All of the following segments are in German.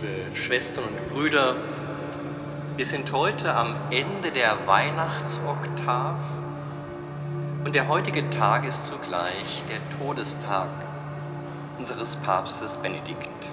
liebe Schwestern und Brüder, wir sind heute am Ende der Weihnachtsoktav und der heutige Tag ist zugleich der Todestag unseres Papstes Benedikt.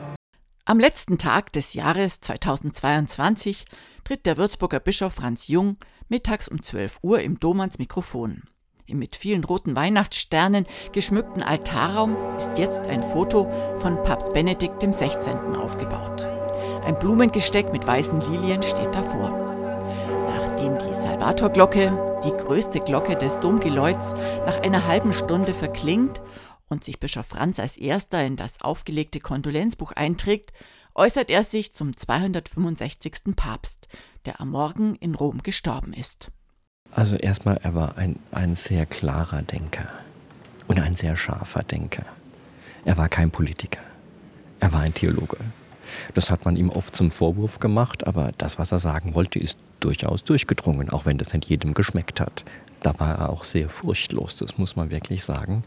Am letzten Tag des Jahres 2022 tritt der Würzburger Bischof Franz Jung mittags um 12 Uhr im Dom ans Mikrofon. Im mit vielen roten Weihnachtssternen geschmückten Altarraum ist jetzt ein Foto von Papst Benedikt XVI. aufgebaut. Ein Blumengesteck mit weißen Lilien steht davor. Nachdem die Salvatorglocke, die größte Glocke des Domgeläuts, nach einer halben Stunde verklingt und sich Bischof Franz als erster in das aufgelegte Kondolenzbuch einträgt, äußert er sich zum 265. Papst, der am Morgen in Rom gestorben ist. Also erstmal, er war ein, ein sehr klarer Denker und ein sehr scharfer Denker. Er war kein Politiker. Er war ein Theologe. Das hat man ihm oft zum Vorwurf gemacht, aber das, was er sagen wollte, ist durchaus durchgedrungen, auch wenn das nicht jedem geschmeckt hat. Da war er auch sehr furchtlos, das muss man wirklich sagen.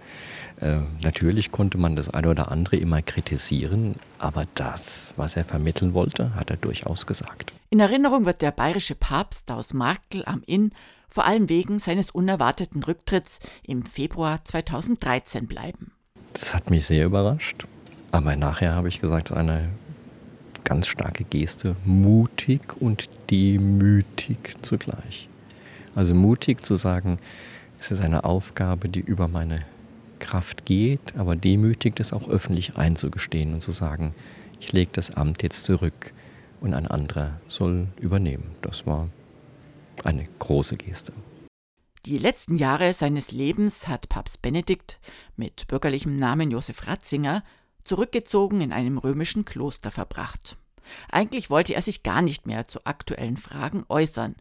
Äh, natürlich konnte man das eine oder andere immer kritisieren, aber das, was er vermitteln wollte, hat er durchaus gesagt. In Erinnerung wird der bayerische Papst aus Markel am Inn vor allem wegen seines unerwarteten Rücktritts im Februar 2013 bleiben. Das hat mich sehr überrascht. Aber nachher habe ich gesagt, eine ganz starke Geste, mutig und demütig zugleich. Also mutig zu sagen, es ist eine Aufgabe, die über meine Kraft geht, aber demütig das auch öffentlich einzugestehen und zu sagen, ich lege das Amt jetzt zurück und ein anderer soll übernehmen. Das war eine große Geste. Die letzten Jahre seines Lebens hat Papst Benedikt mit bürgerlichem Namen Josef Ratzinger zurückgezogen in einem römischen Kloster verbracht. Eigentlich wollte er sich gar nicht mehr zu aktuellen Fragen äußern.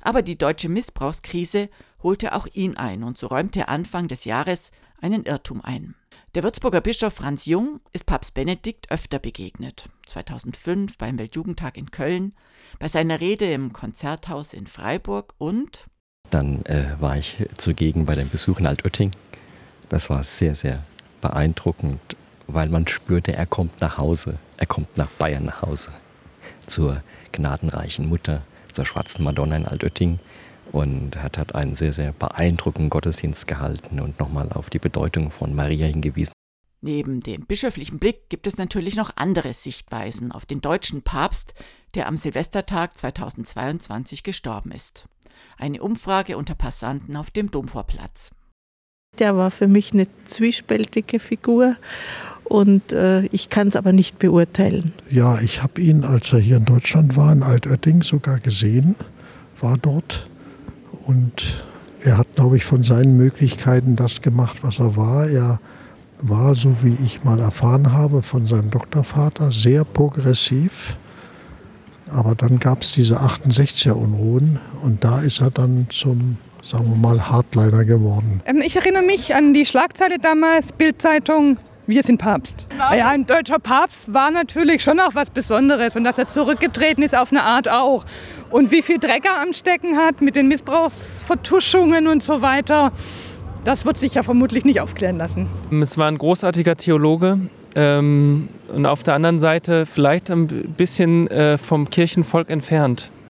Aber die deutsche Missbrauchskrise holte auch ihn ein und so räumte er Anfang des Jahres einen Irrtum ein. Der Würzburger Bischof Franz Jung ist Papst Benedikt öfter begegnet. 2005 beim Weltjugendtag in Köln, bei seiner Rede im Konzerthaus in Freiburg und dann äh, war ich zugegen bei dem Besuch in Altötting. Das war sehr, sehr beeindruckend, weil man spürte, er kommt nach Hause. Er kommt nach Bayern nach Hause. Zur gnadenreichen Mutter, zur schwarzen Madonna in Altötting und hat, hat einen sehr, sehr beeindruckenden Gottesdienst gehalten und nochmal auf die Bedeutung von Maria hingewiesen. Neben dem bischöflichen Blick gibt es natürlich noch andere Sichtweisen auf den deutschen Papst, der am Silvestertag 2022 gestorben ist. Eine Umfrage unter Passanten auf dem Domvorplatz. Der war für mich eine zwiespältige Figur und äh, ich kann es aber nicht beurteilen. Ja, ich habe ihn, als er hier in Deutschland war, in Altötting sogar gesehen, war dort und er hat, glaube ich, von seinen Möglichkeiten das gemacht, was er war. Er war, so wie ich mal erfahren habe, von seinem Doktorvater sehr progressiv. Aber dann gab es diese 68er-Unruhen und da ist er dann zum, sagen wir mal, Hardliner geworden. Ähm, ich erinnere mich an die Schlagzeile damals, Bildzeitung, wir sind Papst. Genau. Ja, ein deutscher Papst war natürlich schon auch was Besonderes und dass er zurückgetreten ist auf eine Art auch. Und wie viel Dreck er am Stecken hat mit den Missbrauchsvertuschungen und so weiter, das wird sich ja vermutlich nicht aufklären lassen. Es war ein großartiger Theologe ähm, und auf der anderen Seite vielleicht ein bisschen äh, vom Kirchenvolk entfernt.